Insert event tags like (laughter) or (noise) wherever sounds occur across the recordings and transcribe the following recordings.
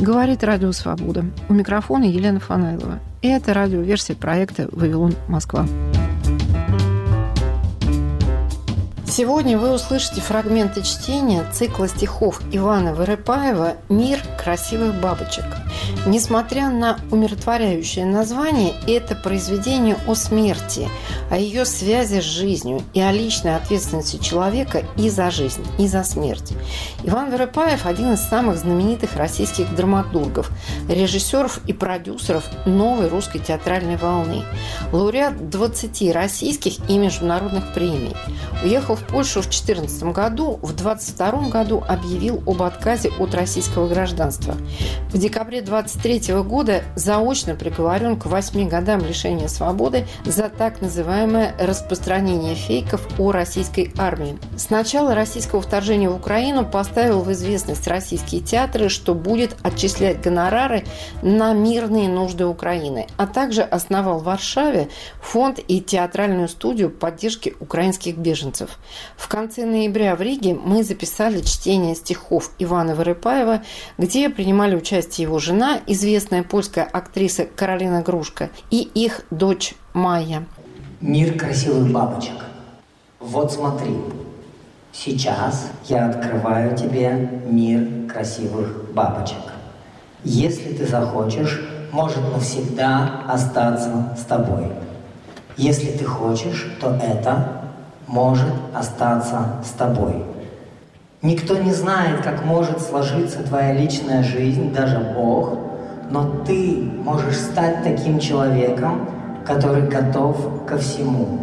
Говорит Радио Свобода. У микрофона Елена Фанайлова. И это радиоверсия проекта «Вавилон Москва». Сегодня вы услышите фрагменты чтения цикла стихов Ивана Вырыпаева «Мир красивых бабочек». Несмотря на умиротворяющее название, это произведение о смерти, о ее связи с жизнью и о личной ответственности человека и за жизнь, и за смерть. Иван Вырыпаев – один из самых знаменитых российских драматургов, режиссеров и продюсеров новой русской театральной волны. Лауреат 20 российских и международных премий. Уехал в Польшу в 2014 году, в 2022 году объявил об отказе от российского гражданства. В декабре 2023 года заочно приговорен к 8 годам лишения свободы за так называемое распространение фейков о российской армии. С начала российского вторжения в Украину поставил в известность российские театры, что будет отчислять гонорары на мирные нужды Украины, а также основал в Варшаве фонд и театральную студию поддержки украинских беженцев. В конце ноября в Риге мы записали чтение стихов Ивана Вырыпаева, где принимали участие его жена, известная польская актриса Каролина Грушка, и их дочь Майя. Мир красивых бабочек. Вот смотри, сейчас я открываю тебе мир красивых бабочек. Если ты захочешь, может навсегда остаться с тобой. Если ты хочешь, то это может остаться с тобой. Никто не знает, как может сложиться твоя личная жизнь, даже Бог, но ты можешь стать таким человеком, который готов ко всему.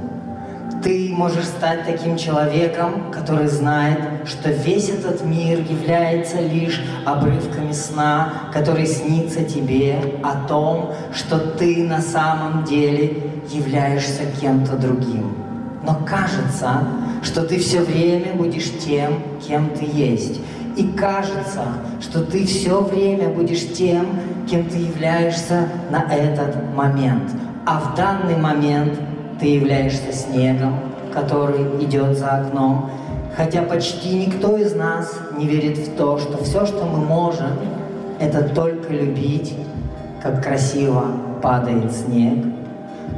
Ты можешь стать таким человеком, который знает, что весь этот мир является лишь обрывками сна, который снится тебе о том, что ты на самом деле являешься кем-то другим но кажется, что ты все время будешь тем, кем ты есть. И кажется, что ты все время будешь тем, кем ты являешься на этот момент. А в данный момент ты являешься снегом, который идет за окном. Хотя почти никто из нас не верит в то, что все, что мы можем, это только любить, как красиво падает снег.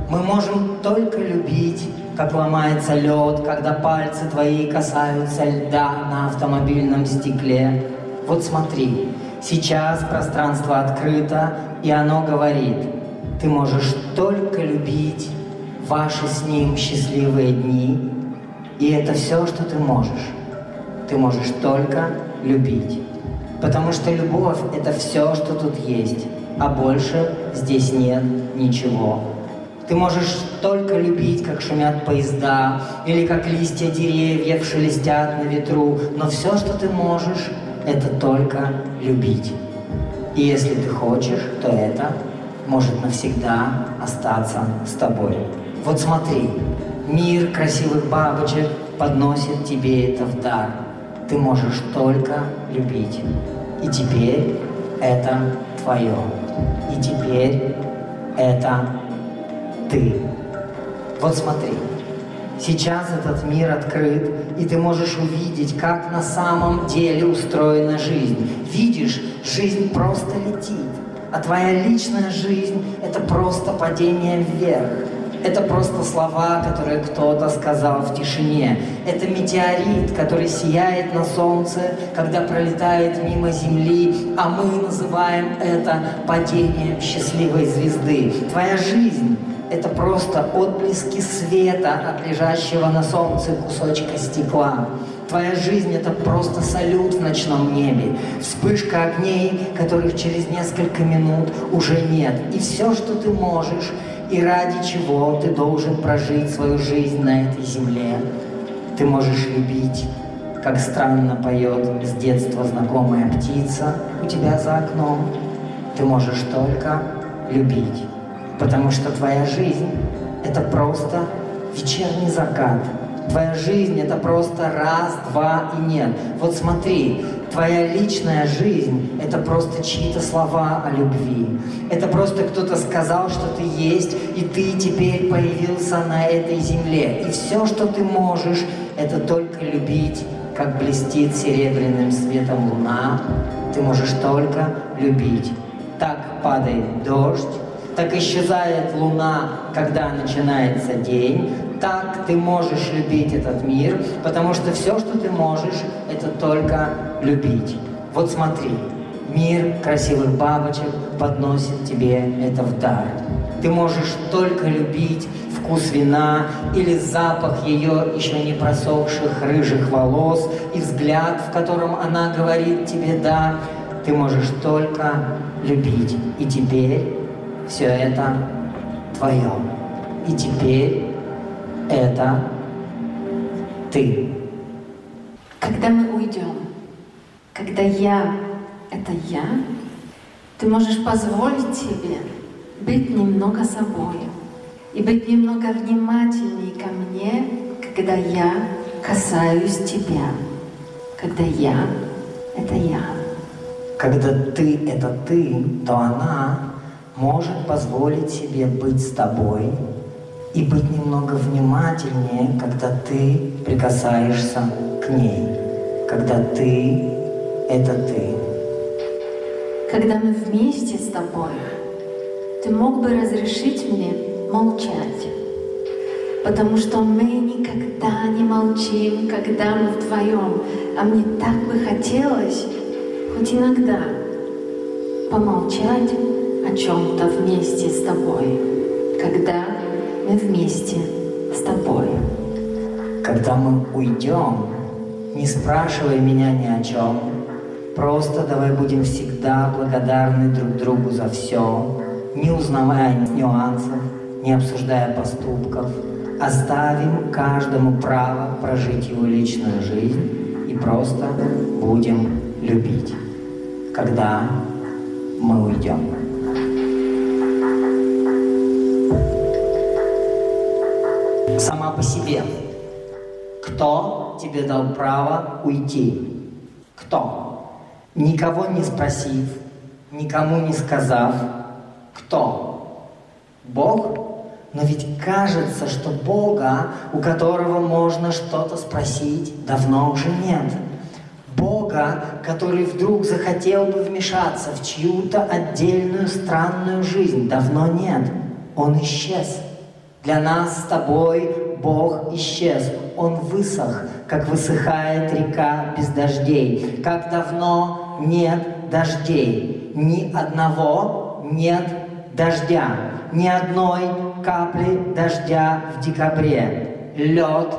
Мы можем только любить как ломается лед, когда пальцы твои касаются льда на автомобильном стекле. Вот смотри, сейчас пространство открыто, и оно говорит, ты можешь только любить ваши с ним счастливые дни, и это все, что ты можешь. Ты можешь только любить. Потому что любовь — это все, что тут есть, а больше здесь нет ничего. Ты можешь только любить, как шумят поезда, или как листья деревьев шелестят на ветру, но все, что ты можешь, это только любить. И если ты хочешь, то это может навсегда остаться с тобой. Вот смотри, мир красивых бабочек подносит тебе это в дар. Ты можешь только любить. И теперь это твое. И теперь это ты. Вот смотри, сейчас этот мир открыт, и ты можешь увидеть, как на самом деле устроена жизнь. Видишь, жизнь просто летит, а твоя личная жизнь — это просто падение вверх. Это просто слова, которые кто-то сказал в тишине. Это метеорит, который сияет на солнце, когда пролетает мимо Земли, а мы называем это падением счастливой звезды. Твоя жизнь это просто отблески света от лежащего на солнце кусочка стекла. Твоя жизнь — это просто салют в ночном небе, вспышка огней, которых через несколько минут уже нет. И все, что ты можешь, и ради чего ты должен прожить свою жизнь на этой земле. Ты можешь любить, как странно поет с детства знакомая птица у тебя за окном. Ты можешь только любить. Потому что твоя жизнь — это просто вечерний закат. Твоя жизнь — это просто раз, два и нет. Вот смотри, твоя личная жизнь — это просто чьи-то слова о любви. Это просто кто-то сказал, что ты есть, и ты теперь появился на этой земле. И все, что ты можешь, это только любить, как блестит серебряным светом луна. ты можешь только любить. Так падает дождь, так исчезает луна, когда начинается день, так ты можешь любить этот мир, потому что все, что ты можешь, это только любить. Вот смотри, мир красивых бабочек подносит тебе это в дар. Ты можешь только любить вкус вина или запах ее еще не просохших рыжих волос и взгляд, в котором она говорит тебе «да». Ты можешь только любить. И теперь все это твое. И теперь это ты. Когда мы уйдем, когда я — это я, ты можешь позволить себе быть немного собой и быть немного внимательней ко мне, когда я касаюсь тебя, когда я — это я. Когда ты — это ты, то она может позволить себе быть с тобой и быть немного внимательнее, когда ты прикасаешься к ней, когда ты — это ты. Когда мы вместе с тобой, ты мог бы разрешить мне молчать, потому что мы никогда не молчим, когда мы вдвоем, а мне так бы хотелось хоть иногда помолчать чем-то вместе с тобой, когда мы вместе с тобой. Когда мы уйдем, не спрашивай меня ни о чем, просто давай будем всегда благодарны друг другу за все, не узнавая нюансов, не обсуждая поступков, оставим каждому право прожить его личную жизнь и просто будем любить, когда мы уйдем. Сама по себе. Кто тебе дал право уйти? Кто? Никого не спросив, никому не сказав, кто? Бог? Но ведь кажется, что Бога, у которого можно что-то спросить, давно уже нет. Бога, который вдруг захотел бы вмешаться в чью-то отдельную странную жизнь, давно нет. Он исчез. Для нас с тобой Бог исчез. Он высох, как высыхает река без дождей. Как давно нет дождей. Ни одного нет дождя. Ни одной капли дождя в декабре. Лед,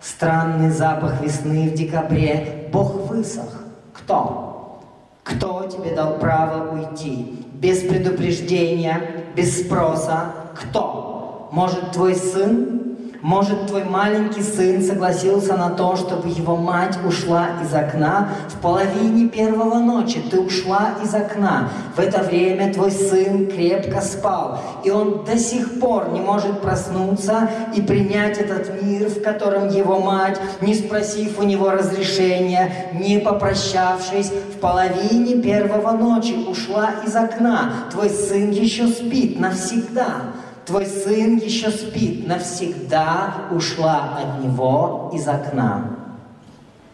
странный запах весны в декабре. Бог высох. Кто? Кто тебе дал право уйти? Без предупреждения, без спроса. Кто? Может, твой сын, может, твой маленький сын согласился на то, чтобы его мать ушла из окна в половине первого ночи. Ты ушла из окна. В это время твой сын крепко спал, и он до сих пор не может проснуться и принять этот мир, в котором его мать, не спросив у него разрешения, не попрощавшись, в половине первого ночи ушла из окна. Твой сын еще спит навсегда. Твой сын еще спит, навсегда ушла от него из окна.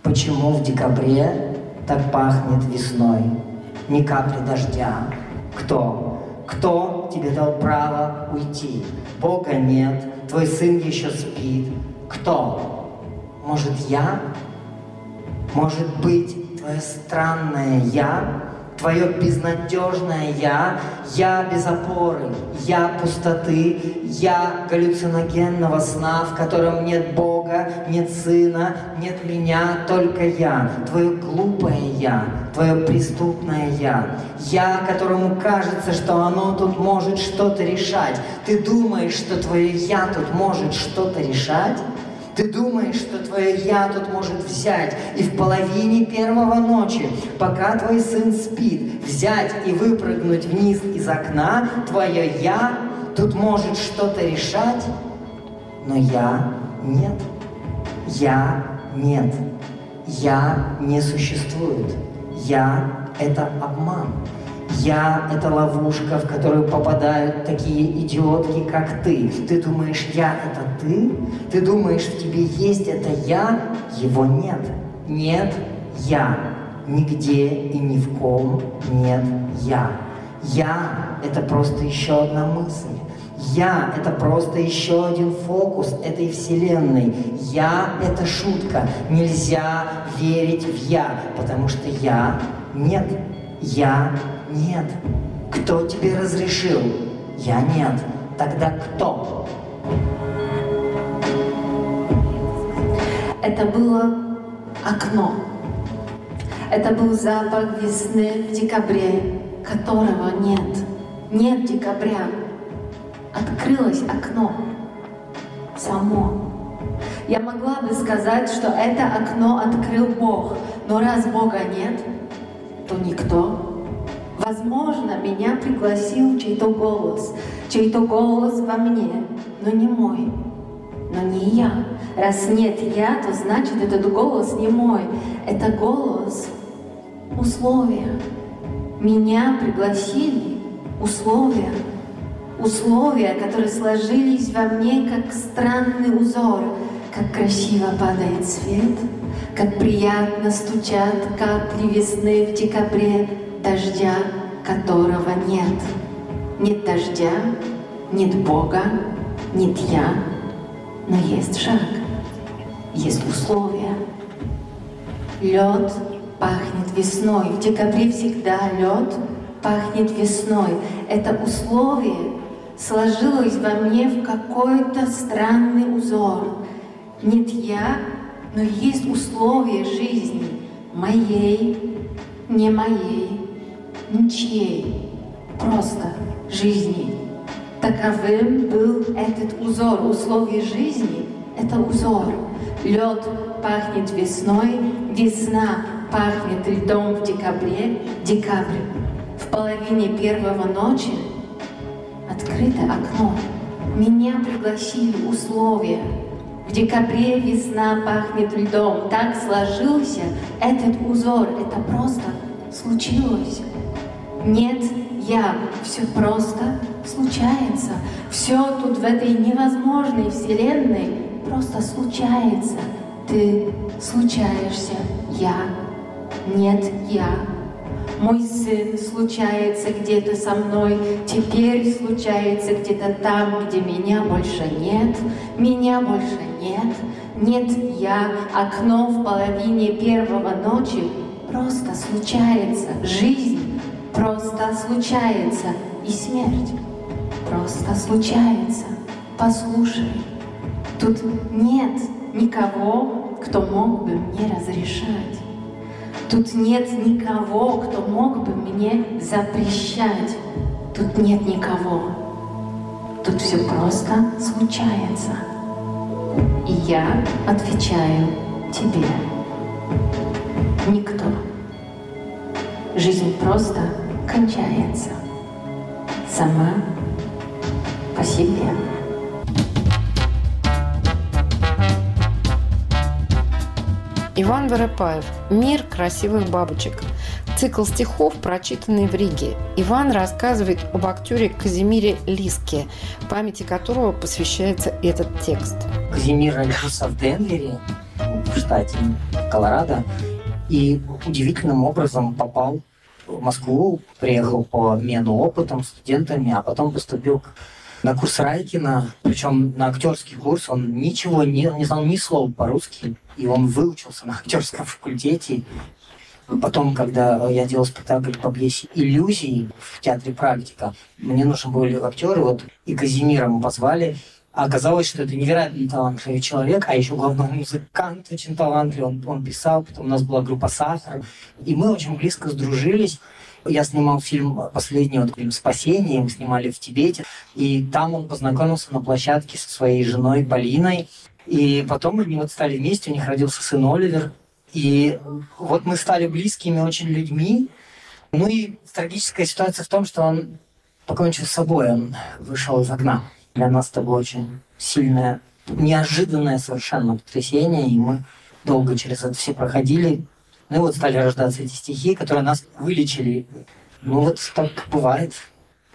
Почему в декабре так пахнет весной? Ни капли дождя. Кто? Кто тебе дал право уйти? Бога нет, твой сын еще спит. Кто? Может, я? Может быть, твое странное «я»? Твое безнадежное «я», «я» без опоры, «я» пустоты, «я» галлюциногенного сна, в котором нет Бога, нет Сына, нет меня, только я, Твое глупое «я», Твое преступное «я», «я», которому кажется, что оно тут может что-то решать. Ты думаешь, что Твое «я» тут может что-то решать? Ты думаешь, что твое «я» тут может взять и в половине первого ночи, пока твой сын спит, взять и выпрыгнуть вниз из окна, твое «я» тут может что-то решать? Но «я» нет. «Я» нет. «Я» не существует. «Я» — это обман. Я — это ловушка, в которую попадают такие идиотки, как ты. Ты думаешь, я — это ты? Ты думаешь, в тебе есть это я? Его нет. Нет я. нигде и ни в ком нет «я». «Я» — это просто еще одна мысль. Я — это просто еще один фокус этой вселенной. Я — это шутка. Нельзя верить в «я», потому что «я» нет. «Я» нет. Кто тебе разрешил? Я нет. Тогда кто? Это было окно. Это был запах весны в декабре, которого нет. Нет декабря. Открылось окно. Само. Я могла бы сказать, что это окно открыл Бог, но раз Бога нет, то никто Возможно, меня пригласил чей-то голос, чей-то голос во мне, но не мой, но не я. Раз нет я, то значит этот голос не мой. Это голос условия. Меня пригласили условия. Условия, которые сложились во мне как странный узор, как красиво падает свет, как приятно стучат капли весны в декабре, дождя, которого нет. Нет дождя, нет Бога, нет я, но есть шаг, есть условия. Лед пахнет весной. В декабре всегда лед пахнет весной. Это условие сложилось во мне в какой-то странный узор. Нет я, но есть условия жизни, моей, не моей, ничьей, просто жизни. Таковым был этот узор, условие жизни — это узор. Лед пахнет весной, весна пахнет льдом в декабре, декабрь. В половине первого ночи открыто окно. Меня пригласили условия. В декабре весна пахнет льдом. Так сложился этот узор. Это просто случилось. Нет, я. Все просто случается. Все тут в этой невозможной вселенной просто случается. Ты случаешься. Я. Нет, я. Мой сын случается где-то со мной, теперь случается где-то там, где меня больше нет, меня больше нет, нет я, окно в половине первого ночи просто случается, жизнь просто случается, и смерть просто случается. Послушай, тут нет никого, кто мог бы мне разрешать. Тут нет никого, кто мог бы мне запрещать. Тут нет никого. Тут все просто случается. И я отвечаю тебе. Никто. Жизнь просто кончается сама по себе. Иван Воропаев «Мир красивых бабочек». Цикл стихов, прочитанный в Риге. Иван рассказывает об актере Казимире Лиске, памяти которого посвящается этот текст. Казимир родился в Денвере, в штате Колорадо, и удивительным образом попал в Москву, приехал по обмену опытом студентами, а потом поступил на курс Райкина, причем на актерский курс, он ничего не, не знал ни слова по-русски, и он выучился на актерском факультете. Потом, когда я делал спектакль по пьесе «Иллюзии» в театре «Практика», мне нужны были актеры, вот и Казимира мы позвали, а оказалось, что это невероятно талантливый человек, а еще главное музыкант очень талантливый. Он, он писал, потом у нас была группа «Сахар». И мы очень близко сдружились. Я снимал фильм «Последний вот, фильм «Спасение», мы снимали в Тибете. И там он познакомился на площадке со своей женой Полиной. И потом они вот стали вместе, у них родился сын Оливер. И вот мы стали близкими очень людьми. Ну и трагическая ситуация в том, что он покончил с собой, он вышел из окна для нас это было очень сильное, неожиданное совершенно потрясение, и мы долго через это все проходили. Ну и вот стали рождаться эти стихи, которые нас вылечили. Ну вот так бывает.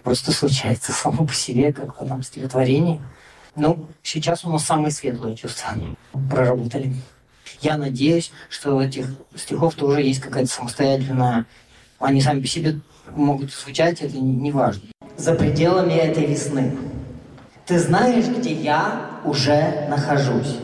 Просто случается само по себе, как в одном стихотворении. Ну, сейчас у нас самые светлые чувства проработали. Я надеюсь, что у этих стихов тоже есть какая-то самостоятельная... Они сами по себе могут звучать, это не важно. За пределами этой весны. Ты знаешь, где я уже нахожусь.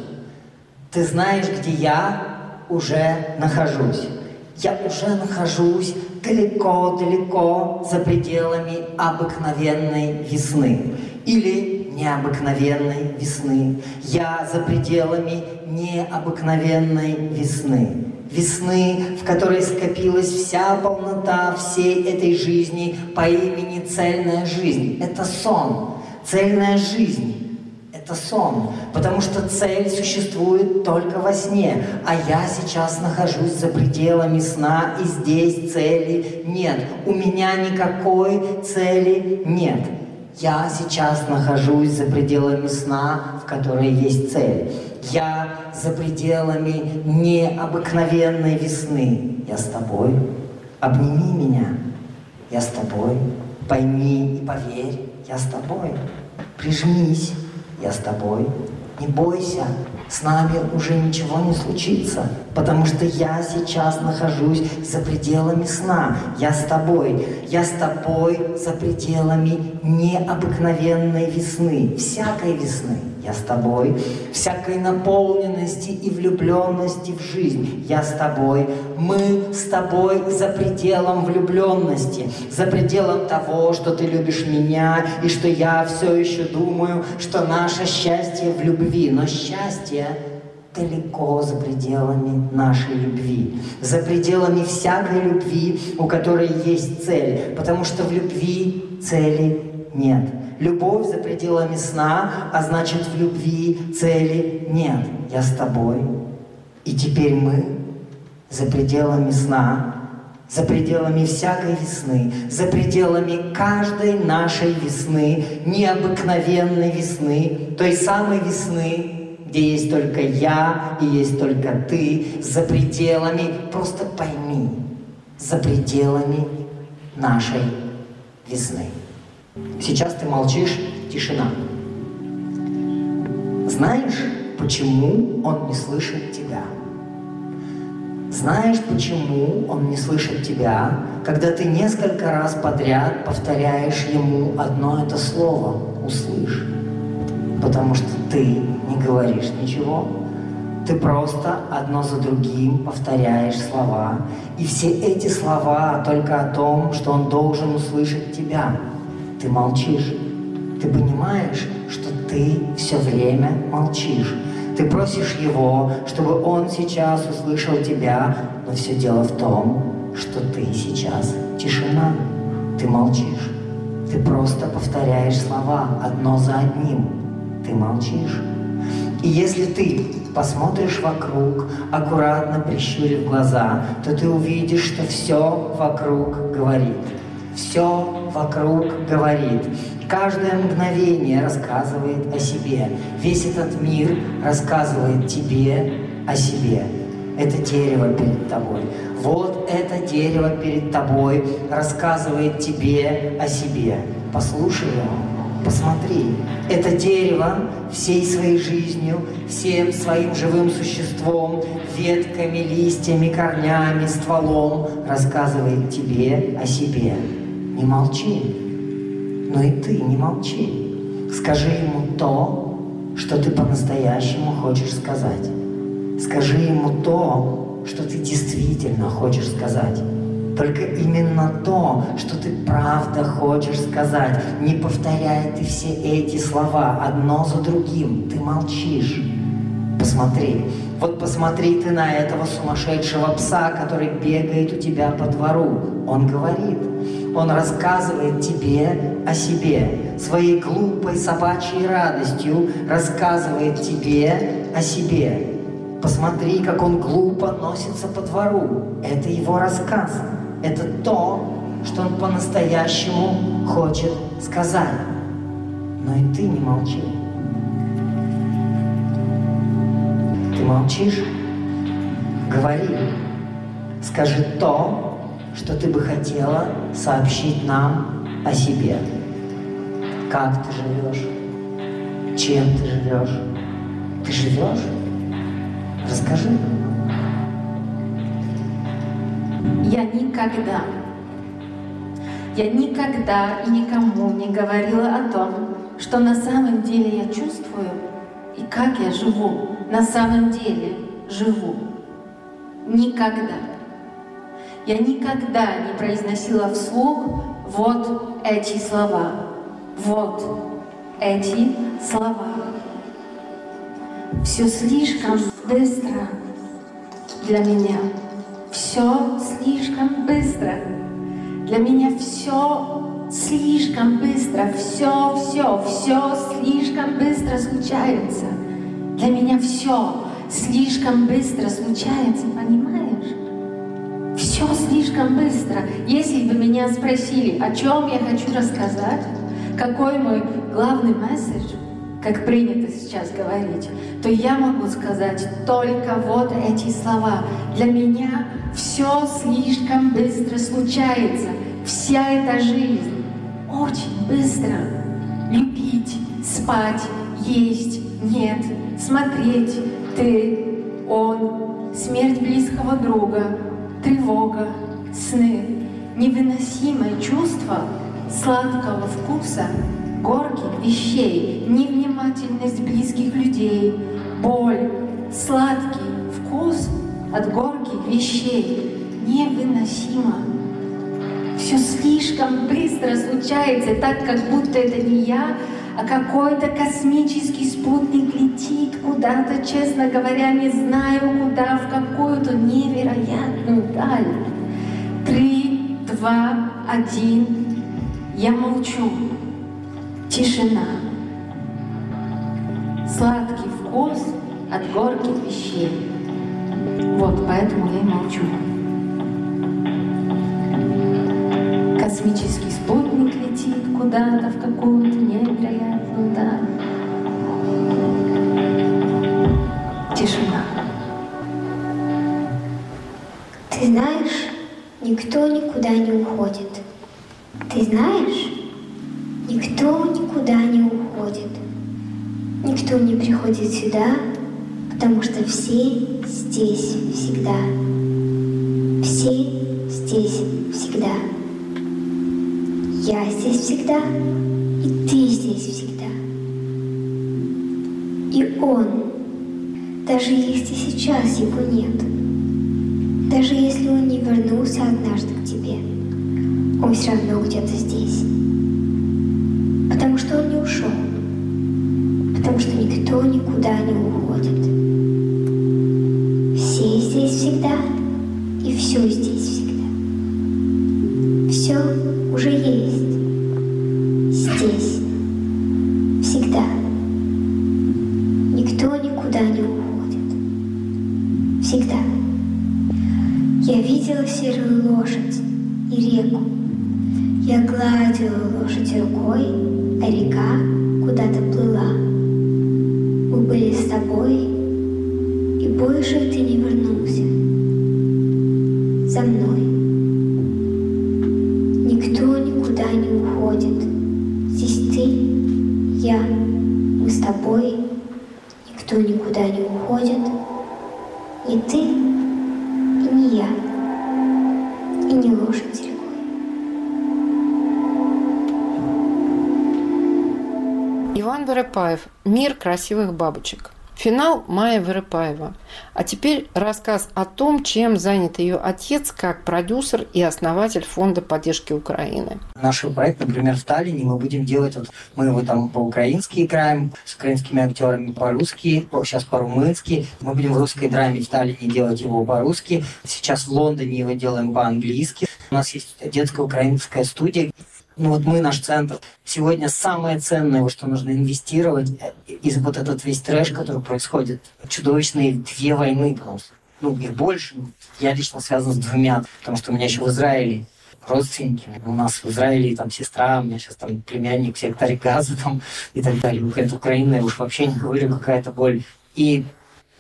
Ты знаешь, где я уже нахожусь. Я уже нахожусь далеко-далеко за пределами обыкновенной весны или необыкновенной весны. Я за пределами необыкновенной весны. Весны, в которой скопилась вся полнота всей этой жизни по имени цельная жизнь. Это сон, цельная жизнь это сон, потому что цель существует только во сне, а я сейчас нахожусь за пределами сна, и здесь цели нет. У меня никакой цели нет. Я сейчас нахожусь за пределами сна, в которой есть цель. Я за пределами необыкновенной весны. Я с тобой. Обними меня. Я с тобой. Пойми и поверь. Я с тобой. Прижмись я с тобой. Не бойся, с нами уже ничего не случится, потому что я сейчас нахожусь за пределами сна. Я с тобой. Я с тобой за пределами необыкновенной весны, всякой весны. Я с тобой. Всякой наполненности и влюбленности в жизнь. Я с тобой. Мы с тобой за пределом влюбленности, за пределом того, что ты любишь меня, и что я все еще думаю, что наше счастье в любви. Но счастье далеко за пределами нашей любви, за пределами всякой любви, у которой есть цель, потому что в любви цели нет. Любовь за пределами сна, а значит в любви цели нет. Я с тобой. И теперь мы за пределами сна, за пределами всякой весны, за пределами каждой нашей весны, необыкновенной весны, той самой весны, где есть только я и есть только ты, за пределами, просто пойми, за пределами нашей весны. Сейчас ты молчишь, тишина. Знаешь, почему он не слышит тебя? Знаешь, почему он не слышит тебя, когда ты несколько раз подряд повторяешь ему одно это слово «услышь»? Потому что ты не говоришь ничего, ты просто одно за другим повторяешь слова. И все эти слова только о том, что он должен услышать тебя – ты молчишь. Ты понимаешь, что ты все время молчишь. Ты просишь его, чтобы он сейчас услышал тебя, но все дело в том, что ты сейчас тишина. Ты молчишь. Ты просто повторяешь слова одно за одним. Ты молчишь. И если ты посмотришь вокруг, аккуратно прищурив глаза, то ты увидишь, что все вокруг говорит. Все вокруг говорит. Каждое мгновение рассказывает о себе. Весь этот мир рассказывает тебе о себе. Это дерево перед тобой. Вот это дерево перед тобой рассказывает тебе о себе. Послушай его, посмотри. Это дерево всей своей жизнью, всем своим живым существом, ветками, листьями, корнями, стволом рассказывает тебе о себе не молчи. Но и ты не молчи. Скажи ему то, что ты по-настоящему хочешь сказать. Скажи ему то, что ты действительно хочешь сказать. Только именно то, что ты правда хочешь сказать. Не повторяй ты все эти слова одно за другим. Ты молчишь. Посмотри. Вот посмотри ты на этого сумасшедшего пса, который бегает у тебя по двору. Он говорит. Он рассказывает тебе о себе, своей глупой собачьей радостью рассказывает тебе о себе. Посмотри, как он глупо носится по двору. Это его рассказ. Это то, что он по-настоящему хочет сказать. Но и ты не молчи. Ты молчишь? Говори. Скажи то, что ты бы хотела сообщить нам о себе. Как ты живешь? Чем ты живешь? Ты живешь? Расскажи. Я никогда, я никогда и никому не говорила о том, что на самом деле я чувствую и как я живу, на самом деле живу. Никогда. Я никогда не произносила вслух вот эти слова, вот эти слова. Все слишком быстро для меня. Все слишком быстро. Для меня все слишком быстро. Все, все, все слишком быстро случается. Для меня все слишком быстро случается, понимаешь? Все слишком быстро. Если бы меня спросили, о чем я хочу рассказать, какой мой главный месседж, как принято сейчас говорить, то я могу сказать только вот эти слова. Для меня все слишком быстро случается. Вся эта жизнь очень быстро. Любить, спать, есть, нет, смотреть, ты, он, смерть близкого друга, тревога, сны, невыносимое чувство сладкого вкуса, горьких вещей, невнимательность близких людей, боль, сладкий вкус от горьких вещей невыносимо. Все слишком быстро случается, так как будто это не я, а какой-то космический спутник летит куда-то, честно говоря, не знаю куда, в какую-то невероятную даль. Три, два, один. Я молчу. Тишина. Сладкий вкус от горьких вещей. Вот поэтому я и молчу. Космический куда-то в какую-то невероятную даль. Тишина. Ты знаешь, никто никуда не уходит. Ты знаешь, никто никуда не уходит. Никто не приходит сюда, потому что все здесь всегда. Все здесь всегда. Я здесь всегда, и ты здесь всегда. И он, даже если сейчас его нет, даже если он не вернулся однажды к тебе, он все равно где-то здесь. Потому что он не ушел. Потому что никто никуда не уходит. Все здесь всегда, и все здесь Всегда. Я видела серую лошадь и реку. Я гладила лошадь рукой, а река куда-то плыла. Мы были с тобой, и больше ты не вернулся. За мной. «Мир красивых бабочек». Финал Майя Вырыпаева. А теперь рассказ о том, чем занят ее отец как продюсер и основатель Фонда поддержки Украины. Наш проект, например, в Таллине мы будем делать, вот мы его там по-украински играем, с украинскими актерами по-русски, сейчас по-румынски. Мы будем в русской драме в Таллине делать его по-русски. Сейчас в Лондоне его делаем по-английски. У нас есть детская украинская студия. Ну вот мы, наш центр, сегодня самое ценное, что нужно инвестировать, из вот этот весь трэш, который происходит, чудовищные две войны, что, ну, их больше. Я лично связан с двумя, потому что у меня еще в Израиле родственники. У нас в Израиле там сестра, у меня сейчас там племянник в секторе газа там, и так далее. Это Украина, я уж вообще не говорю, какая-то боль. И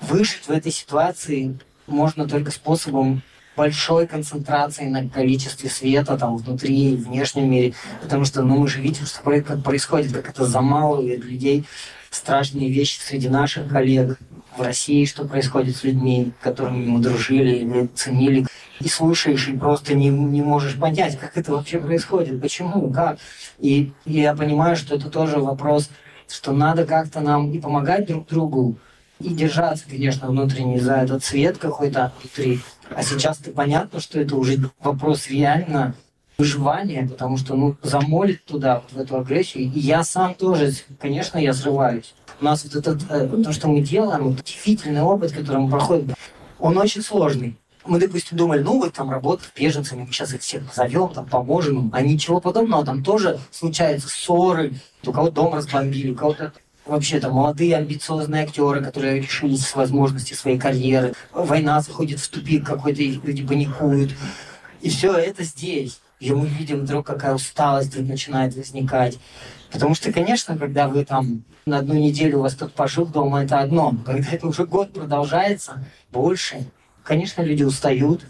выжить в этой ситуации можно только способом большой концентрации на количестве света там внутри и внешнем мире. Потому что ну, мы же видим, что происходит, как это замалывает людей. Страшные вещи среди наших коллег в России, что происходит с людьми, которыми мы дружили или ценили. и слушаешь, и просто не, не можешь понять, как это вообще происходит, почему, как. И, и я понимаю, что это тоже вопрос, что надо как-то нам и помогать друг другу, и держаться, конечно, внутренне за этот цвет какой-то внутри. А сейчас-то понятно, что это уже вопрос реально выживания, потому что, ну, замолит туда, вот в эту агрессию. И я сам тоже, конечно, я срываюсь. У нас вот этот, э, то, что мы делаем, вот удивительный опыт, который мы проходим, он очень сложный. Мы, допустим, думали, ну, вот там работать беженцами, мы сейчас их всех позовем, там, поможем им. А ничего подобного, там тоже случаются ссоры, у кого дом разбомбили, у кого-то вообще там молодые амбициозные актеры, которые решились возможности своей карьеры. Война заходит в тупик какой-то, люди паникуют. И все это здесь. И мы видим вдруг, какая усталость начинает возникать. Потому что, конечно, когда вы там на одну неделю у вас тут пожил дома, это одно. Когда это уже год продолжается, больше, конечно, люди устают.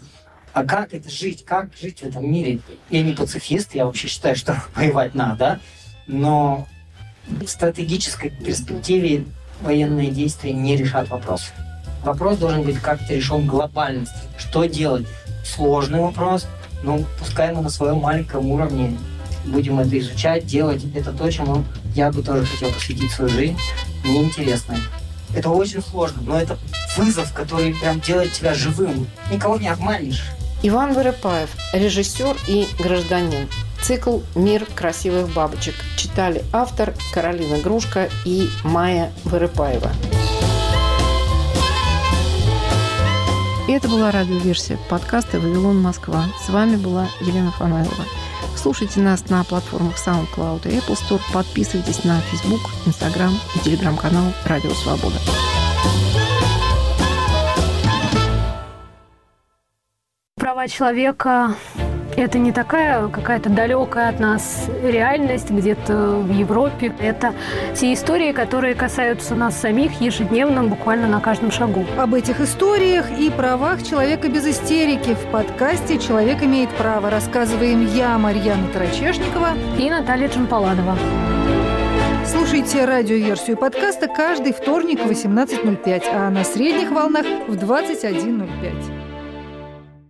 А как это жить? Как жить в этом мире? Я не пацифист, я вообще считаю, что (laughs) воевать надо. Но в стратегической перспективе военные действия не решат вопрос. Вопрос должен быть как-то решен глобально. Что делать? Сложный вопрос, но пускай мы на своем маленьком уровне будем это изучать, делать. Это то, чему я бы тоже хотел посвятить свою жизнь. Мне интересно. Это очень сложно, но это вызов, который прям делает тебя живым. Никого не обманешь. Иван Вырыпаев, режиссер и гражданин. Цикл «Мир красивых бабочек» читали автор Каролина Грушка и Майя Вырыпаева. И это была радиоверсия подкаста «Вавилон Москва». С вами была Елена Фанайлова. Слушайте нас на платформах SoundCloud и Apple Store. Подписывайтесь на Facebook, Instagram и телеграм-канал «Радио Свобода». Права человека это не такая какая-то далекая от нас реальность где-то в Европе. Это те истории, которые касаются нас самих ежедневно, буквально на каждом шагу. Об этих историях и правах человека без истерики в подкасте «Человек имеет право» рассказываем я, Марьяна Тарачешникова и Наталья Джампаладова. Слушайте радиоверсию подкаста каждый вторник в 18.05, а на средних волнах в 21.05.